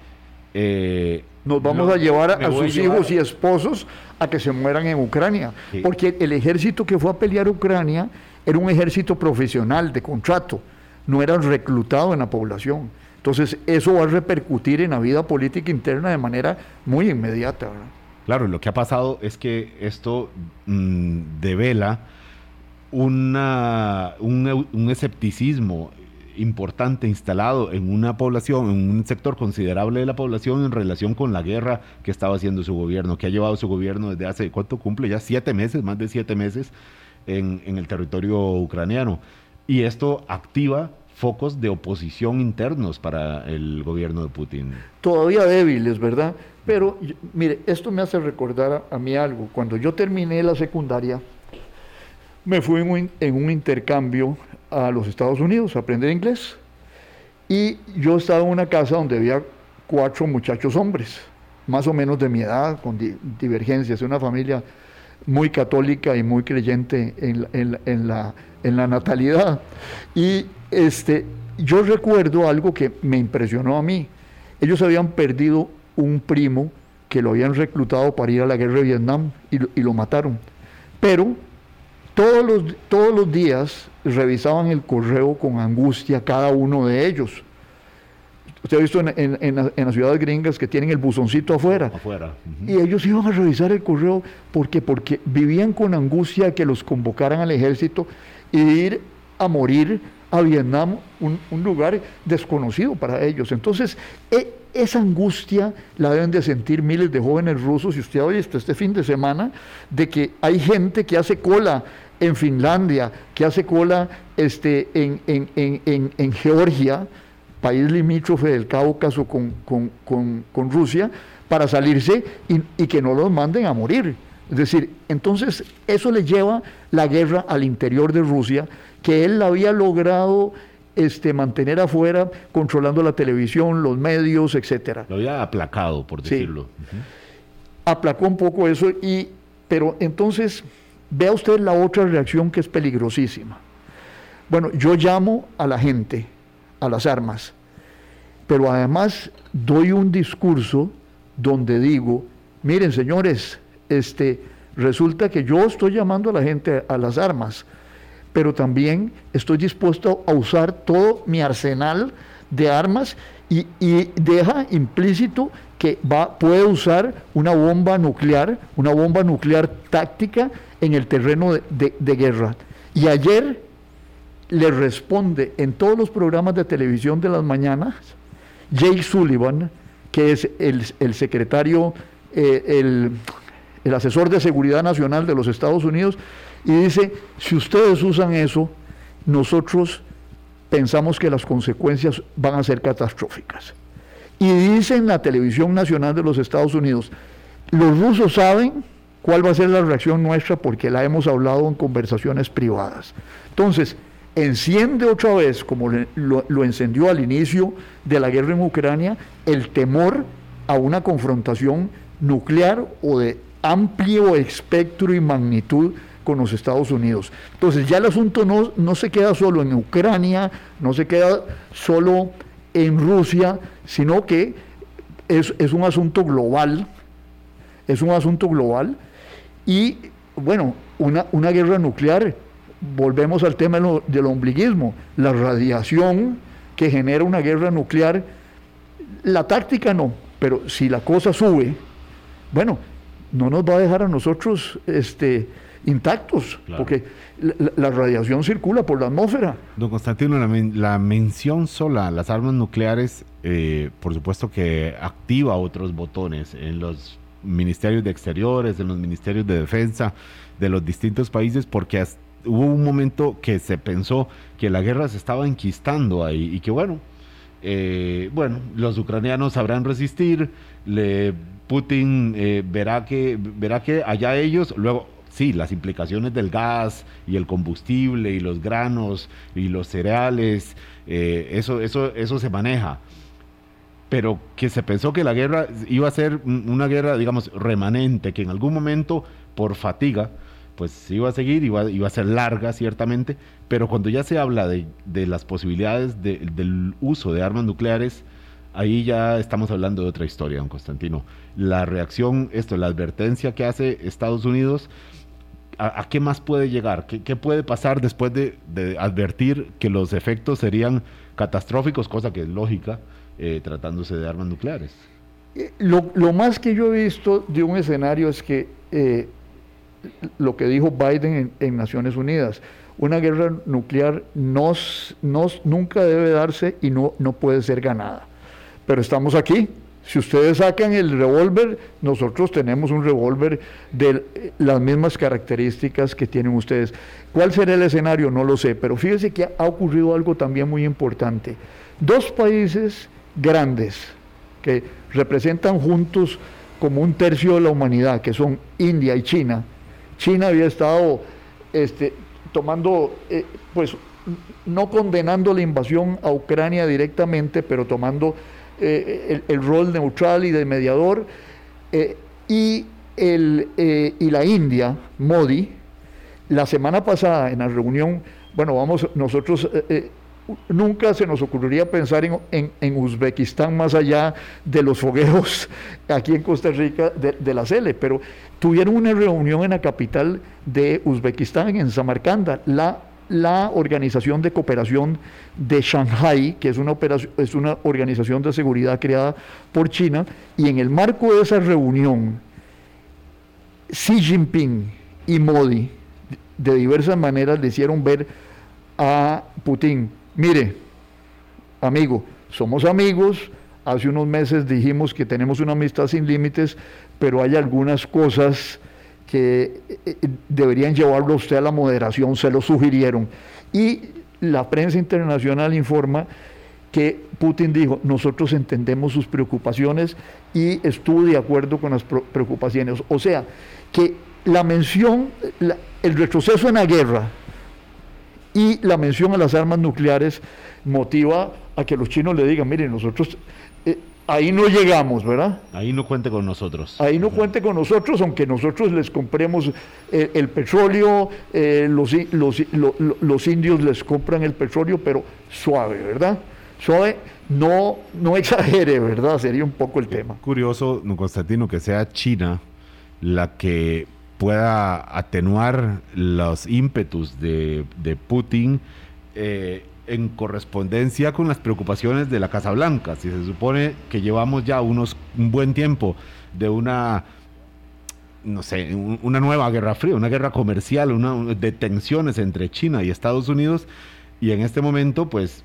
eh, nos vamos a llevar a, sus hijos y esposos a que se mueran en Ucrania. Porque el ejército que fue a pelear Ucrania era un ejército profesional, de contrato, no era reclutado en la población. Entonces, eso va a repercutir en la vida política interna de manera muy inmediata. Claro, lo que ha pasado es que esto mm, devela una, un escepticismo importante instalado en una población, en un sector considerable de la población en relación con la guerra que estaba haciendo su gobierno, que ha llevado su gobierno desde hace, ¿cuánto cumple? Ya siete meses, más de siete meses en, el territorio ucraniano. Y esto activa focos de oposición internos para el gobierno de Putin. Todavía débiles, ¿verdad? Pero mire, esto me hace recordar a, mí algo. Cuando yo terminé la secundaria, me fui en un intercambio a los Estados Unidos a aprender inglés. Y yo estaba en una casa donde había cuatro muchachos hombres, más o menos de mi edad, con divergencias, una familia muy católica y muy creyente en, la, en la natalidad. Y este, yo recuerdo algo que me impresionó a mí. Ellos habían perdido un primo que lo habían reclutado para ir a la guerra de Vietnam y y lo mataron. Pero todos los, todos los días revisaban el correo con angustia cada uno de ellos. Usted ha visto en, las ciudades gringas que tienen el buzoncito afuera. afuera. Y ellos iban a revisar el correo porque, porque vivían con angustia de que los convocaran al ejército y ir a morir a Vietnam, un, lugar desconocido para ellos. Entonces, e, esa angustia la deben de sentir miles de jóvenes rusos, y usted ha visto este fin de semana, de que hay gente que hace cola en Finlandia, que hace cola este, en, en, Georgia, país limítrofe del Cáucaso con, con, Rusia, para salirse y, que no los manden a morir. Es decir, entonces eso le lleva la guerra al interior de Rusia, que él había logrado este, mantener afuera, controlando la televisión, los medios, etcétera. Lo había aplacado, por decirlo. Aplacó un poco eso, y, pero entonces Vea usted la otra reacción que es peligrosísima. Bueno, yo llamo a la gente, a las armas, pero además doy un discurso donde digo, miren señores, este, resulta que yo estoy llamando a la gente a las armas, pero también estoy dispuesto a usar todo mi arsenal de armas y, deja implícito que va, puede usar una bomba nuclear, una bomba nuclear táctica en el terreno de, guerra. Y ayer le responde en todos los programas de televisión de las mañanas Jake Sullivan, que es el, secretario, eh, el, el asesor de seguridad nacional de los Estados Unidos, y dice, si ustedes usan eso, nosotros pensamos que las consecuencias van a ser catastróficas. Y dice en la televisión nacional de los Estados Unidos, los rusos saben cuál va a ser la reacción nuestra porque la hemos hablado en conversaciones privadas. Entonces, enciende otra vez, como lo, encendió al inicio de la guerra en Ucrania, el temor a una confrontación nuclear o de amplio espectro y magnitud con los Estados Unidos. Entonces ya el asunto no, no se queda solo en Ucrania, no se queda solo en Rusia, sino que es, es un asunto global, es un asunto global y bueno, una, una guerra nuclear, volvemos al tema del ombliguismo, la radiación que genera una guerra nuclear, la táctica no, pero si la cosa sube, bueno, no nos va a dejar a nosotros este, intactos, porque la, radiación circula por la atmósfera. Don Constantino, la, mención sola a las armas nucleares, eh, por supuesto que activa otros botones en los ministerios de exteriores, en los ministerios de defensa de los distintos países, porque hubo un momento que se pensó que la guerra se estaba enquistando ahí y que bueno, eh, bueno, los ucranianos sabrán resistir, Putin eh, verá, que, verá que allá ellos, luego, sí, las implicaciones del gas y el combustible y los granos y los cereales, eh, eso, eso, eso se maneja. Pero que se pensó que la guerra iba a ser una guerra, digamos, remanente, que en algún momento, por fatiga, pues iba a seguir, iba, iba a ser larga ciertamente, pero cuando ya se habla de, las posibilidades del uso de armas nucleares, ahí ya estamos hablando de otra historia, don Constantino. La reacción, esto, la advertencia que hace Estados Unidos, ¿a, qué más puede llegar? ¿Qué, puede pasar después de, advertir que los efectos serían catastróficos, cosa que es lógica, eh, tratándose de armas nucleares? Eh, lo, más que yo he visto de un escenario es que eh, lo que dijo Biden en, Naciones Unidas. Una guerra nuclear nunca debe darse y no, no puede ser ganada. Pero estamos aquí. Si ustedes sacan el revólver, nosotros tenemos un revólver de las mismas características que tienen ustedes. ¿Cuál será el escenario? No lo sé, pero fíjese que ha ocurrido algo también muy importante. Dos países grandes que representan juntos como un tercio de la humanidad, que son India y China, China había estado este, tomando, eh, pues no condenando la invasión a Ucrania directamente, pero tomando eh, el, rol neutral y de mediador, eh, y, el, y la India, Modi, la semana pasada en la reunión, bueno, vamos, nosotros nunca se nos ocurriría pensar en, Uzbekistán más allá de los fogueos (laughs) aquí en Costa Rica de, la CELE, pero tuvieron una reunión en la capital de Uzbekistán, en Samarcanda, la, la Organización de Cooperación de Shanghai, que es una, es una organización de seguridad creada por China, y en el marco de esa reunión, Xi Jinping y Modi de diversas maneras le hicieron ver a Putin Mire, amigo, somos amigos, hace unos meses dijimos que tenemos una amistad sin límites, pero hay algunas cosas que eh, eh, deberían llevarlo a usted a la moderación, se lo sugirieron. Y la prensa internacional informa que Putin dijo, nosotros entendemos sus preocupaciones y estuvo de acuerdo con las preocupaciones. O sea, que la mención, el retroceso en la guerra, y la mención a las armas nucleares motiva a que los chinos le digan, miren, nosotros eh, ahí no llegamos, ¿verdad? Ahí no cuente con nosotros. Ahí no cuente con nosotros, aunque nosotros les compremos eh, el petróleo, eh, los, los, indios les compran el petróleo, pero suave, ¿verdad? Suave, no, no (laughs) exagere, ¿verdad? Sería un poco el tema. Curioso, Constantino, que sea China la que pueda atenuar los ímpetus de, Putin eh, en correspondencia con las preocupaciones de la Casa Blanca. Si se supone que llevamos ya unos, un buen tiempo de una no sé, una nueva guerra fría, una guerra comercial, una, de tensiones entre China y Estados Unidos, y en este momento, pues,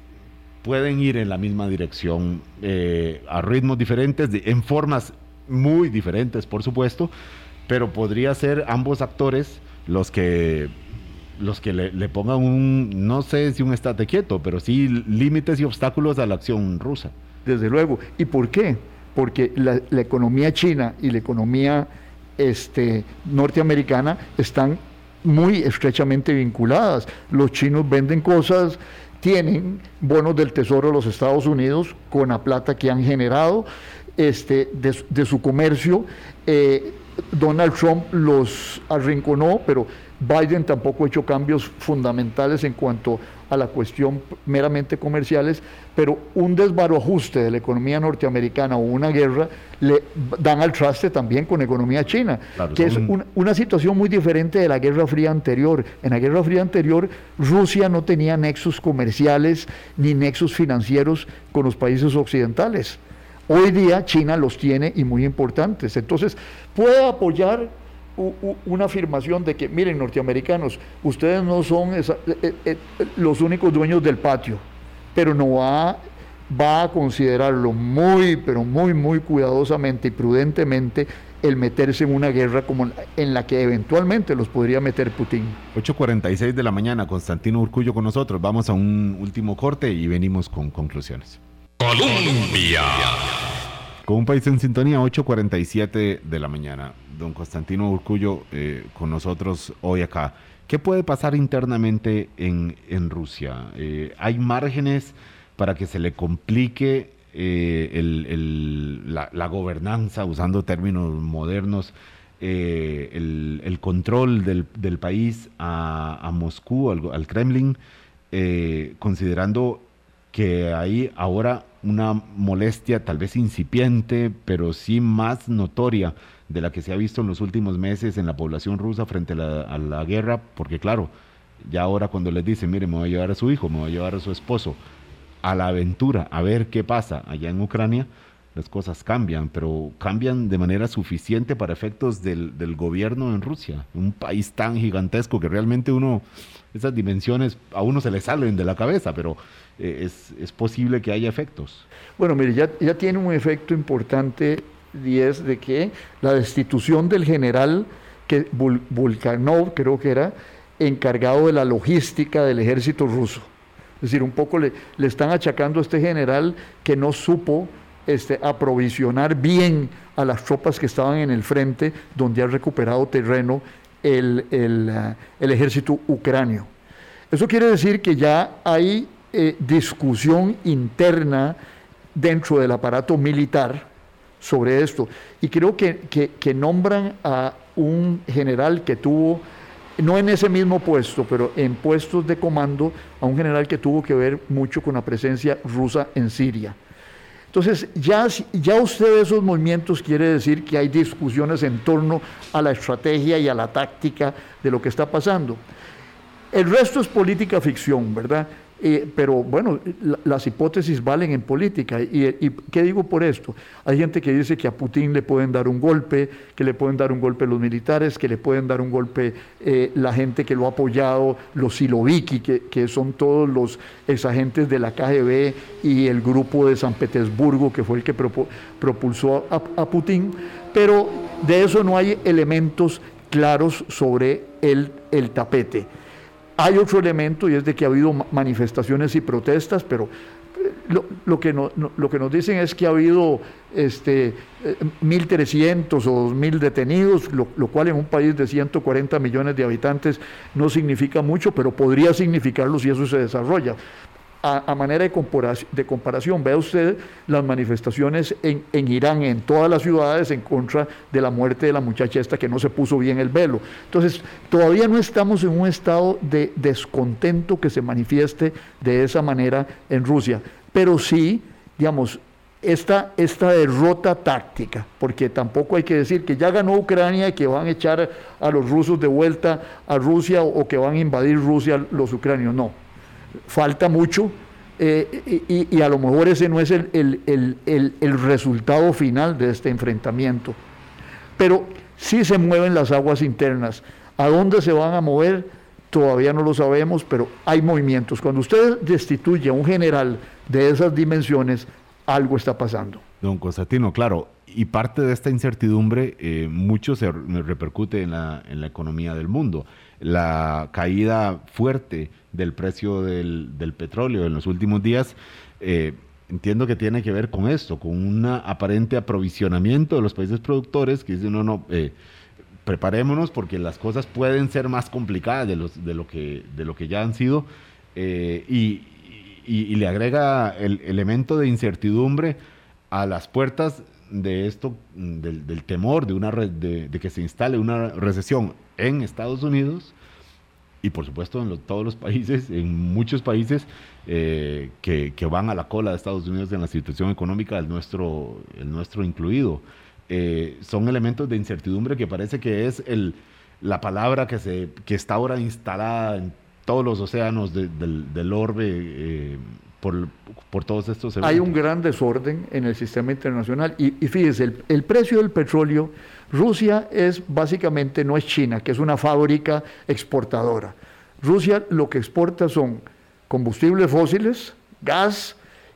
pueden ir en la misma dirección, eh, a ritmos diferentes, en formas muy diferentes, por supuesto, pero podría ser ambos actores los que los que le, pongan un, no sé si un estate quieto, pero sí límites y obstáculos a la acción rusa. Desde luego. ¿Y por qué? Porque la, economía china y la economía este, norteamericana están muy estrechamente vinculadas. Los chinos venden cosas, tienen bonos del Tesoro de los Estados Unidos con la plata que han generado este, de, su comercio. Eh, Donald Trump los arrinconó, pero Biden tampoco ha hecho cambios fundamentales en cuanto a la cuestión meramente comerciales, pero un desbarajuste de la economía norteamericana o una guerra le dan al traste también con economía china, que es una situación muy diferente de la Guerra Fría anterior. En la Guerra Fría anterior, Rusia no tenía nexos comerciales ni nexos financieros con los países occidentales. Hoy día China los tiene y muy importantes. Entonces, puede apoyar una afirmación de que, miren, norteamericanos, ustedes no son eh, eh, eh, los únicos dueños del patio, pero no va, va a considerarlo muy, pero muy, muy cuidadosamente y prudentemente el meterse en una guerra como en la que eventualmente los podría meter Putin. 8.46 de la mañana, Constantino Urcullo con nosotros. Vamos a un último corte y venimos con conclusiones. Colombia. Con un país en sintonía, 8.47 de la mañana. Don Constantino Urcullo eh, con nosotros hoy acá. ¿Qué puede pasar internamente en, Rusia? Eh, ¿Hay márgenes para que se le complique eh, la, gobernanza, usando términos modernos, el, control del, país a, a Moscú, al, al Kremlin, considerando que hay ahora una molestia tal vez incipiente, pero sí más notoria de la que se ha visto en los últimos meses en la población rusa frente a la, guerra, porque claro, ya ahora cuando les dicen, mire, me voy a llevar a su hijo, me voy a llevar a su esposo a la aventura, a ver qué pasa allá en Ucrania, las cosas cambian, pero cambian de manera suficiente para efectos del, del gobierno en Rusia, un país tan gigantesco que realmente uno, esas dimensiones a uno se le salen de la cabeza, pero eh, es, es, posible que haya efectos. Bueno, mire, ya, ya tiene un efecto importante y es de que la destitución del general que Vulkanov, creo que era, encargado de la logística del ejército ruso. Es decir, un poco le, le están achacando a este general que no supo este, aprovisionar bien a las tropas que estaban en el frente, donde ha recuperado terreno el, el, uh, el ejército ucranio. Eso quiere decir que ya hay eh, discusión interna dentro del aparato militar sobre esto. Y creo que, que, nombran a un general que tuvo, no en ese mismo puesto, pero en puestos de comando, a un general que tuvo que ver mucho con la presencia rusa en Siria. Entonces, ya, ya usted esos movimientos quiere decir que hay discusiones en torno a la estrategia y a la táctica de lo que está pasando. El resto es política ficción, ¿verdad? Eh, pero bueno, las hipótesis valen en política. Y, qué digo por esto? Hay gente que dice que a Putin le pueden dar un golpe, que le pueden dar un golpe los militares, que le pueden dar un golpe eh, la gente que lo ha apoyado, los Siloviki, que, son todos los exagentes de la KGB y el grupo de San Petersburgo, que fue el que propulsó a, Putin. Pero de eso no hay elementos claros sobre el tapete. Hay otro elemento y es de que ha habido manifestaciones y protestas, pero eh, lo, que, lo que nos dicen es que ha habido este, 1.300 eh, o 2.000 detenidos, lo, cual en un país de 140 millones de habitantes no significa mucho, pero podría significarlo si eso se desarrolla a, manera de comparación, de comparación, vea usted las manifestaciones en, en, Irán, en todas las ciudades, en contra de la muerte de la muchacha esta que no se puso bien el velo. Entonces, todavía no estamos en un estado de descontento que se manifieste de esa manera en Rusia, pero sí, digamos, esta, esta derrota táctica, porque tampoco hay que decir que ya ganó Ucrania y que van a echar a los rusos de vuelta a Rusia o que van a invadir Rusia los ucranios, no falta mucho eh, y, a lo mejor ese no es el, resultado final de este enfrentamiento. Pero sí se mueven las aguas internas. ¿A dónde se van a mover? Todavía no lo sabemos, pero hay movimientos. Cuando usted destituye a un general de esas dimensiones, algo está pasando. Don Constantino, claro, y parte de esta incertidumbre eh, mucho se repercute en la, en la economía del mundo. La caída fuerte del precio del, del petróleo en los últimos días, eh, entiendo que tiene que ver con esto, con un aparente aprovisionamiento de los países productores que dicen, no, no, eh, preparémonos porque las cosas pueden ser más complicadas de, los, de, lo, que, de lo que ya han sido eh, y, y, le agrega el elemento de incertidumbre a las puertas de esto, del, del temor de, una, de, de que se instale una recesión en Estados Unidos y por supuesto en todos los países, en muchos países eh, que, que, van a la cola de Estados Unidos en la situación económica, el nuestro, el nuestro incluido. Eh, son elementos de incertidumbre que parece que es el, la palabra que, se, que está ahora instalada en todos los océanos del, del, orbe eh, por, por, todos estos eventos. Hay un gran desorden en el sistema internacional y, y fíjese, el, el precio del petróleo Rusia es básicamente, no es China, que es una fábrica exportadora. Rusia lo que exporta son combustibles fósiles, gas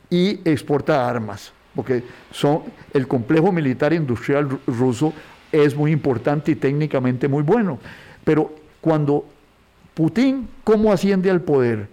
y exporta armas, porque son, el complejo militar industrial ruso es muy importante y técnicamente muy bueno. Pero cuando Putin, ¿cómo asciende al poder?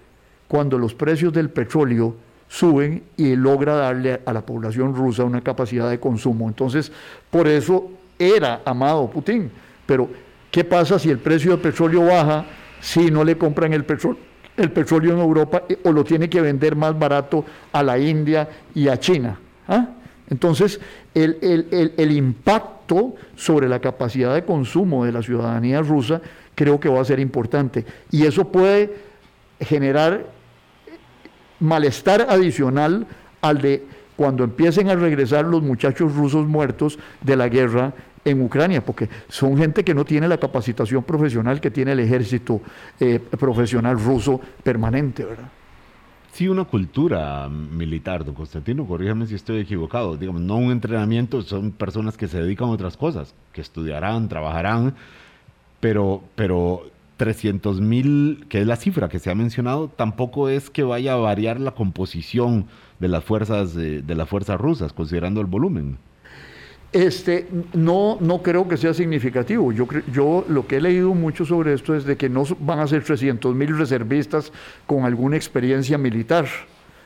Cuando los precios del petróleo suben y logra darle a la población rusa una capacidad de consumo. Entonces, por eso era amado Putin. Pero, ¿qué pasa si el precio del petróleo baja si no le compran el petróleo? el petróleo en Europa eh, o lo tiene que vender más barato a la India y a China. ¿ah? Entonces, el, impacto sobre la capacidad de consumo de la ciudadanía rusa creo que va a ser importante. Y eso puede generar malestar adicional al de cuando empiecen a regresar los muchachos rusos muertos de la guerra en Ucrania, porque son gente que no tiene la capacitación profesional que tiene el ejército eh, profesional ruso permanente, ¿verdad? Sí, una cultura militar, don Constantino, corríjame si estoy equivocado, digamos, no un entrenamiento, son personas que se dedican a otras cosas, que estudiarán, trabajarán, pero, pero 300 mil, que es la cifra que se ha mencionado, tampoco es que vaya a variar la composición de las fuerzas, de las fuerzas rusas, considerando el volumen. Este, no, no creo que sea significativo. Yo, yo lo que he leído mucho sobre esto es de que no van a ser 300 mil reservistas con alguna experiencia militar,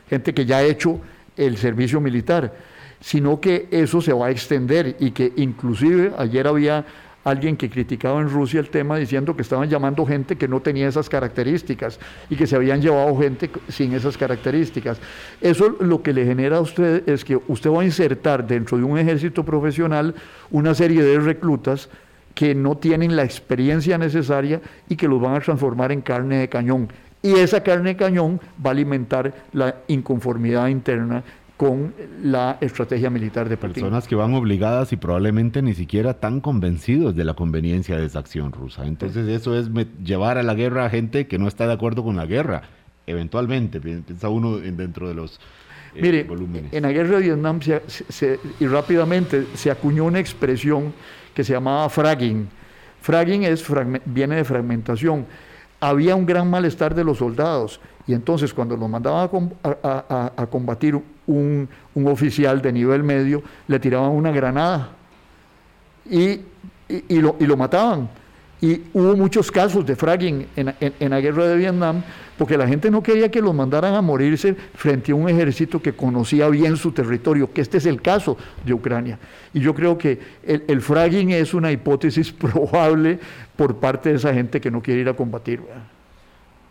gente que ya ha hecho el servicio militar, sino que eso se va a extender y que inclusive ayer había alguien que criticaba en Rusia el tema diciendo que estaban llamando gente que no tenía esas características y que se habían llevado gente sin esas características. Eso lo que le genera a usted es que usted va a insertar dentro de un ejército profesional una serie de reclutas que no tienen la experiencia necesaria y que los van a transformar en carne de cañón. Y esa carne de cañón va a alimentar la inconformidad interna con la estrategia militar de Putin. Personas que van obligadas y probablemente ni siquiera tan convencidos de la conveniencia de esa acción rusa. Entonces eso es llevar a la guerra a gente que no está de acuerdo con la guerra. Eventualmente, piensa uno dentro de los eh, Mire, en la guerra de Vietnam y rápidamente se acuñó una expresión que se llamaba fragging. Fragging es, viene de fragmentación. Había un gran malestar de los soldados y entonces cuando los mandaban a, combatir un, oficial de nivel medio, le tiraban una granada y, lo, lo, mataban. Y hubo muchos casos de fragging en, la guerra de Vietnam, porque la gente no quería que los mandaran a morirse frente a un ejército que conocía bien su territorio, que este es el caso de Ucrania. Y yo creo que el, el fragging es una hipótesis (laughs) probable por parte de esa gente que no quiere ir a combatir.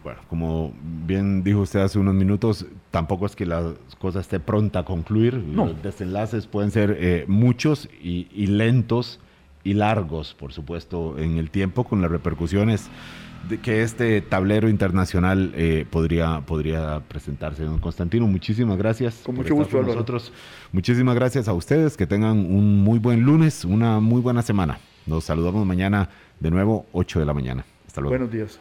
Bueno, como bien dijo usted hace unos minutos, tampoco es que la cosa esté pronta a concluir. Los desenlaces pueden ser eh, muchos y, lentos y largos, por supuesto, en el tiempo, con las repercusiones de que este tablero internacional eh, podría, podría presentarse. Don Constantino, muchísimas gracias. Con mucho gusto, con nosotros. Muchísimas gracias a ustedes. Que tengan un muy buen lunes, una muy buena semana. Nos saludamos mañana de nuevo, 8 de la mañana. Hasta luego. Buenos días.